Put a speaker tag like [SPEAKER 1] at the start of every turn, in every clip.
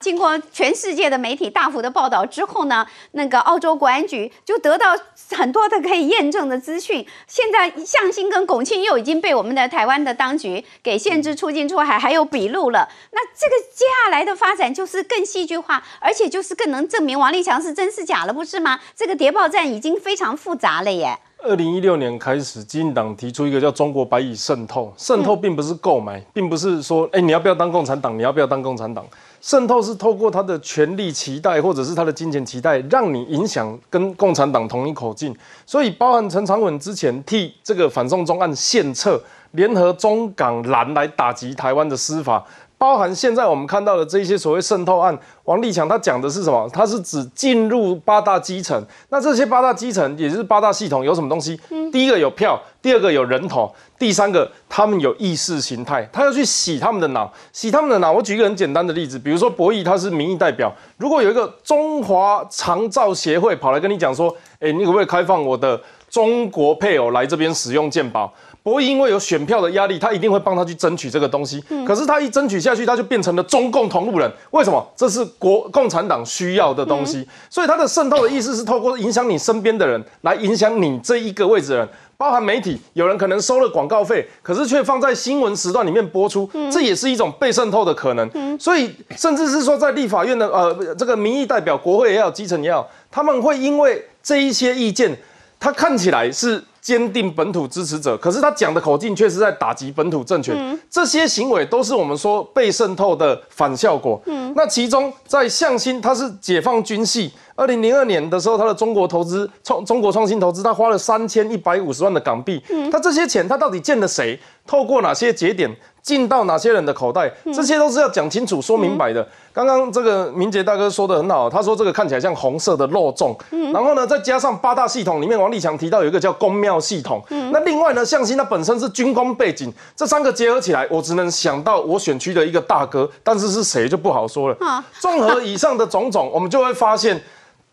[SPEAKER 1] 经过全世界的媒体大幅的报道之后呢，那个澳洲国安局就得到很多的可以验证的资讯。现在向新跟龚庆又已经被我们的台湾的当局给限制出境出海，还有笔录了。那这个接下来的发展就是更戏剧化，而且就是更能证明王立强是真是假了，不是吗？这个谍报战已经非常复杂了耶。
[SPEAKER 2] 二零一六年开始，基进党提出一个叫“中国白蚁渗透”，渗透并不是购买，并不是说，哎，你要不要当共产党？你要不要当共产党？渗透是透过他的权力期待，或者是他的金钱期待，让你影响跟共产党同一口径。所以，包含陈长文之前替这个反送中案献策，联合中港蓝来打击台湾的司法。包含现在我们看到的这些所谓渗透案，王立强他讲的是什么？他是指进入八大基层。那这些八大基层，也就是八大系统，有什么东西？第一个有票，第二个有人头，第三个他们有意识形态。他要去洗他们的脑，洗他们的脑。我举一个很简单的例子，比如说博弈，他是民意代表。如果有一个中华长照协会跑来跟你讲说，哎，你可不可以开放我的中国配偶来这边使用健保？博弈因为有选票的压力，他一定会帮他去争取这个东西。可是他一争取下去，他就变成了中共同路人。为什么？这是国共产党需要的东西。所以他的渗透的意思是透过影响你身边的人，来影响你这一个位置的人，包含媒体。有人可能收了广告费，可是却放在新闻时段里面播出，这也是一种被渗透的可能。所以，甚至是说在立法院的呃这个民意代表，国会也好，基层也好，他们会因为这一些意见，他看起来是。坚定本土支持者，可是他讲的口径却是在打击本土政权。这些行为都是我们说被渗透的反效果。嗯，那其中在向心，他是解放军系，二零零二年的时候，他的中国投资创中国创新投资，他花了三千一百五十万的港币。嗯，他这些钱他到底见了谁？透过哪些节点？进到哪些人的口袋，这些都是要讲清楚、说明白的。刚刚这个明杰大哥说的很好，他说这个看起来像红色的肉粽，然后呢，再加上八大系统里面，王立强提到有一个叫公庙系统，那另外呢，向心它本身是军工背景，这三个结合起来，我只能想到我选区的一个大哥，但是是谁就不好说了。综合以上的种种，我们就会发现，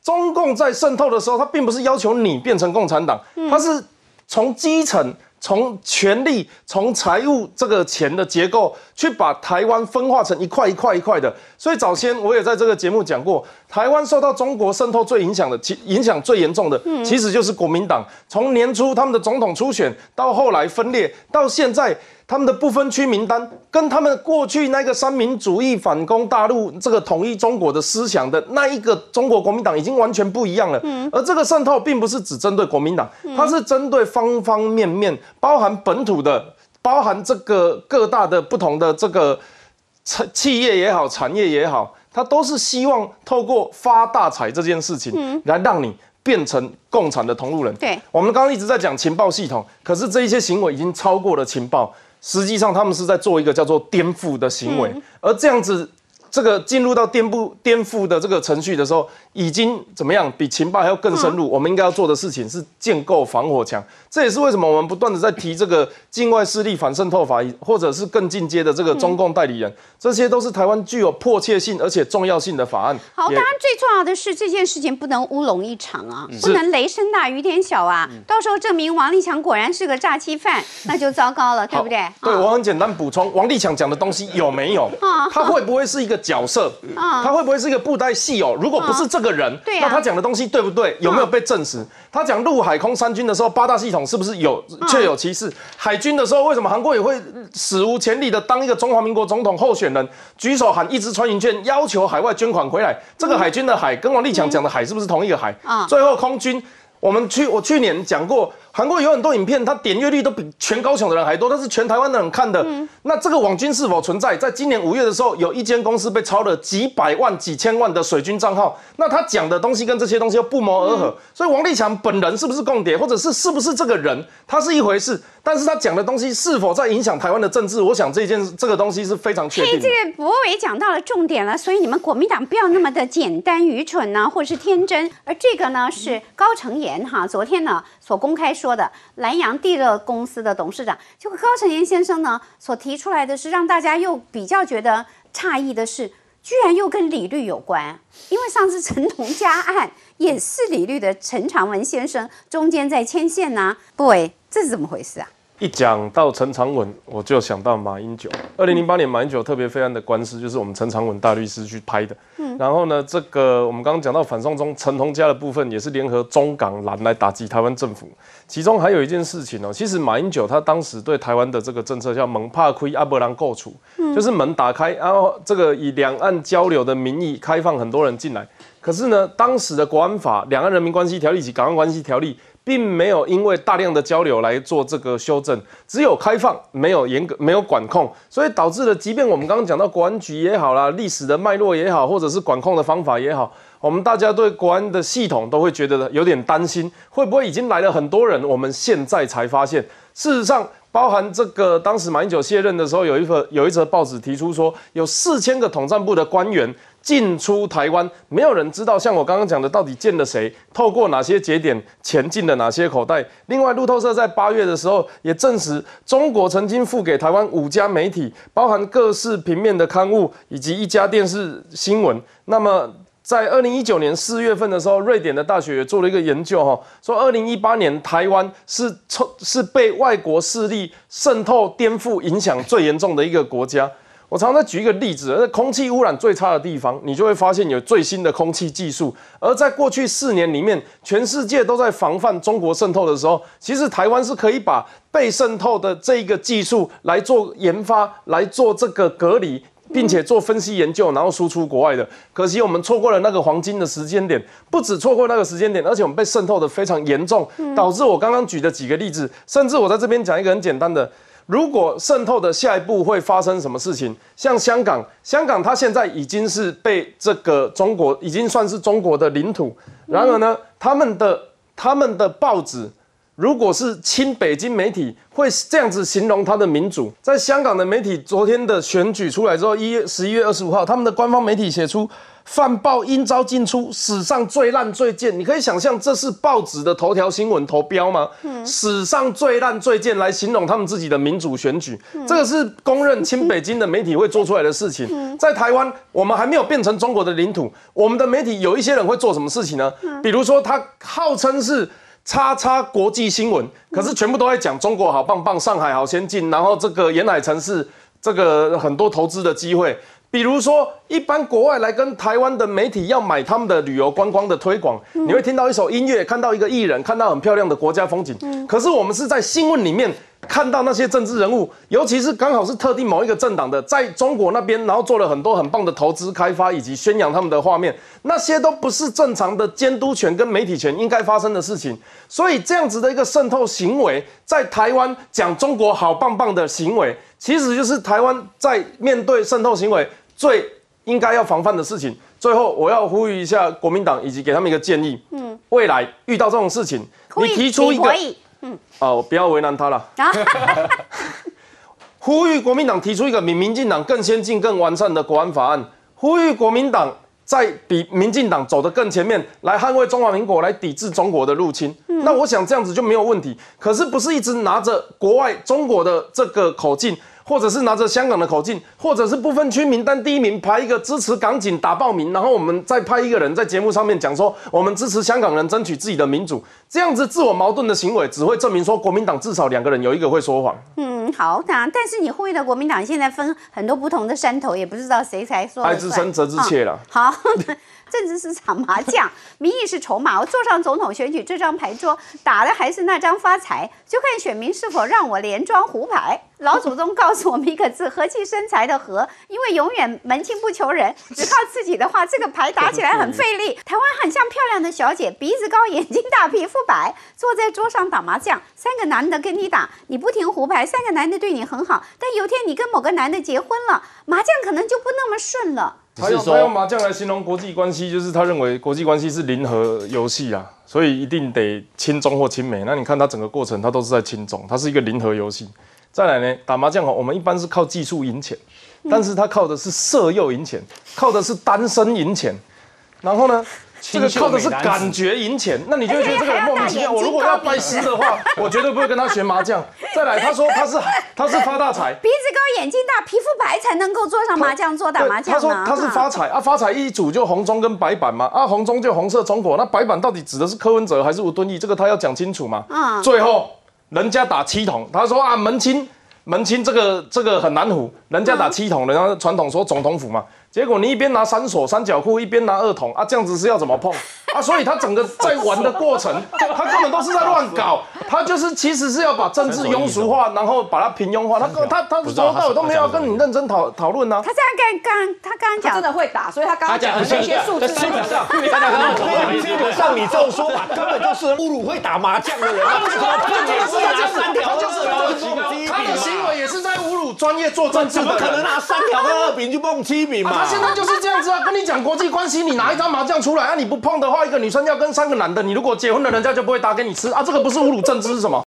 [SPEAKER 2] 中共在渗透的时候，他并不是要求你变成共产党，他是从基层。从权力、从财务这个钱的结构，去把台湾分化成一块一块一块的。所以早先我也在这个节目讲过，台湾受到中国渗透最影响的，其影响最严重的，其实就是国民党。从年初他们的总统初选，到后来分裂，到现在。他们的不分区名单跟他们过去那个三民主义反攻大陆、这个统一中国的思想的那一个中国国民党已经完全不一样了。嗯，而这个渗透并不是只针对国民党，它是针对方方面面，包含本土的，包含这个各大的不同的这个产企业也好，产业也好，它都是希望透过发大财这件事情来让你。变成共产的同路人。
[SPEAKER 1] 对，
[SPEAKER 2] 我们刚刚一直在讲情报系统，可是这一些行为已经超过了情报，实际上他们是在做一个叫做颠覆的行为，而这样子。这个进入到颠覆颠覆的这个程序的时候，已经怎么样？比情报还要更深入。我们应该要做的事情是建构防火墙。这也是为什么我们不断的在提这个境外势力反渗透法，或者是更进阶的这个中共代理人。这些都是台湾具有迫切性而且重要性的法案。
[SPEAKER 1] 好，当然最重要的是这件事情不能乌龙一场啊，不能雷声大雨点小啊。到时候证明王立强果然是个诈欺犯，那就糟糕了，对不对？
[SPEAKER 2] 对我很简单补充，王立强讲的东西有没有？他会不会是一个？角色，他会不会是一个布袋戏哦？如果不是这个人，那他讲的东西对不对？有没有被证实？他讲陆海空三军的时候，八大系统是不是有确有其事？海军的时候，为什么韩国也会史无前例的当一个中华民国总统候选人，举手喊一支穿云券，要求海外捐款回来？这个海军的海跟王立强讲的海是不是同一个海？最后空军，我们去我去年讲过。韩国有很多影片，它点阅率都比全高雄的人还多，但是全台湾的人看的。那这个网军是否存在？在今年五月的时候，有一间公司被抄了几百万、几千万的水军账号。那他讲的东西跟这些东西又不谋而合。所以王立强本人是不是共谍，或者是是不是这个人，他是一回事。但是他讲的东西是否在影响台湾的政治？我想这件这个东西是非常确定。
[SPEAKER 1] 这个博伟讲到了重点了，所以你们国民党不要那么的简单、愚蠢呢，或者是天真。而这个呢，是高成言哈，昨天呢所公开说的。南阳地热公司的董事长，就高成岩先生呢，所提出来的是让大家又比较觉得诧异的是，居然又跟李律有关。因为上次陈同佳案也是李律的陈长文先生中间在牵线呐，不，这是怎么回事啊？
[SPEAKER 2] 一讲到陈长文，我就想到马英九。二零零八年马英九特别废案的官司，就是我们陈长文大律师去拍的。嗯，然后呢，这个我们刚刚讲到反送中陈洪家的部分，也是联合中港蓝来打击台湾政府。其中还有一件事情哦，其实马英九他当时对台湾的这个政策叫“门怕亏，阿伯兰够处”，就是门打开，然后这个以两岸交流的名义开放很多人进来。可是呢，当时的国安法、两岸人民关系条例及港湾关系条例。并没有因为大量的交流来做这个修正，只有开放，没有严格，没有管控，所以导致了，即便我们刚刚讲到国安局也好啦，历史的脉络也好，或者是管控的方法也好，我们大家对国安的系统都会觉得有点担心，会不会已经来了很多人？我们现在才发现，事实上，包含这个当时马英九卸任的时候，有一份有一则报纸提出说，有四千个统战部的官员。进出台湾，没有人知道。像我刚刚讲的，到底见了谁，透过哪些节点，钱进了哪些口袋。另外，路透社在八月的时候也证实，中国曾经付给台湾五家媒体，包含各式平面的刊物以及一家电视新闻。那么，在二零一九年四月份的时候，瑞典的大学也做了一个研究，哈，说二零一八年台湾是抽是被外国势力渗透、颠覆影响最严重的一个国家。我常常举一个例子，那空气污染最差的地方，你就会发现有最新的空气技术。而在过去四年里面，全世界都在防范中国渗透的时候，其实台湾是可以把被渗透的这一个技术来做研发、来做这个隔离，并且做分析研究，然后输出国外的。可惜我们错过了那个黄金的时间点，不止错过那个时间点，而且我们被渗透的非常严重，导致我刚刚举的几个例子，甚至我在这边讲一个很简单的。如果渗透的下一步会发生什么事情？像香港，香港它现在已经是被这个中国已经算是中国的领土。然而呢，他们的他们的报纸，如果是亲北京媒体，会这样子形容他的民主。在香港的媒体昨天的选举出来之后，一月十一月二十五号，他们的官方媒体写出。犯报应招尽出，史上最烂最贱。你可以想象这是报纸的头条新闻头标吗？史上最烂最贱来形容他们自己的民主选举，这个是公认亲北京的媒体会做出来的事情。在台湾，我们还没有变成中国的领土，我们的媒体有一些人会做什么事情呢？比如说，他号称是叉叉国际新闻，可是全部都在讲中国好棒棒，上海好先进，然后这个沿海城市这个很多投资的机会。比如说，一般国外来跟台湾的媒体要买他们的旅游观光的推广，你会听到一首音乐，看到一个艺人，看到很漂亮的国家风景。可是我们是在新闻里面看到那些政治人物，尤其是刚好是特定某一个政党的，在中国那边，然后做了很多很棒的投资开发以及宣扬他们的画面，那些都不是正常的监督权跟媒体权应该发生的事情。所以这样子的一个渗透行为，在台湾讲中国好棒棒的行为，其实就是台湾在面对渗透行为。最应该要防范的事情。最后，我要呼吁一下国民党，以及给他们一个建议。嗯，未来遇到这种事情，你提出一个，嗯，哦，不要为难他了。呼吁国民党提出一个比民进党更先进、更完善的国安法案。呼吁国民党在比民进党走得更前面，来捍卫中华民国，来抵制中国的入侵。那我想这样子就没有问题。可是不是一直拿着国外中国的这个口径？或者是拿着香港的口径，或者是不分区名单第一名排一个支持港警打报名，然后我们再派一个人在节目上面讲说，我们支持香港人争取自己的民主，这样子自我矛盾的行为，只会证明说国民党至少两个人有一个会说谎。
[SPEAKER 1] 嗯，好，那但是你呼吁的国民党现在分很多不同的山头，也不知道谁才说。
[SPEAKER 2] 爱之深责之切了。
[SPEAKER 1] 好。政治是场麻将，民意是筹码。我坐上总统选举这张牌桌，打的还是那张发财，就看选民是否让我连庄胡牌。老祖宗告诉我们一个字：和气生财的和，因为永远门清不求人，只靠自己的话，这个牌打起来很费力。台湾很像漂亮的小姐，鼻子高，眼睛大，皮肤白，坐在桌上打麻将，三个男的跟你打，你不停胡牌，三个男的对你很好，但有天你跟某个男的结婚了，麻将可能就不那么顺了。
[SPEAKER 2] 他用他用麻将来形容国际关系，就是他认为国际关系是零和游戏啊，所以一定得亲中或亲美。那你看他整个过程，他都是在亲中，他是一个零和游戏。再来呢，打麻将哦，我们一般是靠技术赢钱，但是他靠的是色诱赢钱，靠的是单身赢钱，然后呢？这个靠的是感觉赢钱，那你就会觉得这个人莫名其妙。我如果要拜师的话，我绝对不会跟他学麻将。再来，他说他是他是发大财，
[SPEAKER 1] 鼻子高眼睛大皮肤白才能够坐上麻将桌打麻将
[SPEAKER 2] 他说他是发财啊，发财一组就红中跟白板嘛，啊红中就红色中国，那白板到底指的是柯文哲还是吴敦义？这个他要讲清楚嘛。嗯。最后人家打七筒，他说啊门清门清这个这个很难唬，人家打七筒，人家传统说总统府嘛，结果你一边拿三锁三角裤，一边拿二筒啊，这样子是要怎么碰？啊？所以他整个在玩的过程，他根本都是在乱搞，他就是其实是要把政治庸俗化，然后把它平庸化，他他他从头到尾都没有跟你认真讨讨论呢。
[SPEAKER 1] 他这样刚刚他刚刚讲
[SPEAKER 3] 真的会打，所以他刚刚讲的那些数字，
[SPEAKER 4] 基本上，基本上你这种说法根本就是侮辱会打麻将的人，他怎么碰也是拿三条就是
[SPEAKER 2] 他的行为也是在侮辱专业做政治的。
[SPEAKER 4] 怎么可能拿三条跟二饼去碰七饼嘛？
[SPEAKER 2] 他现在就是这样子啊，跟你讲国际关系，你拿一张麻将出来啊，你不碰的话，一个女生要跟三个男的，你如果结婚了，人家就不会打给你吃啊，这个不是侮辱政治是什么？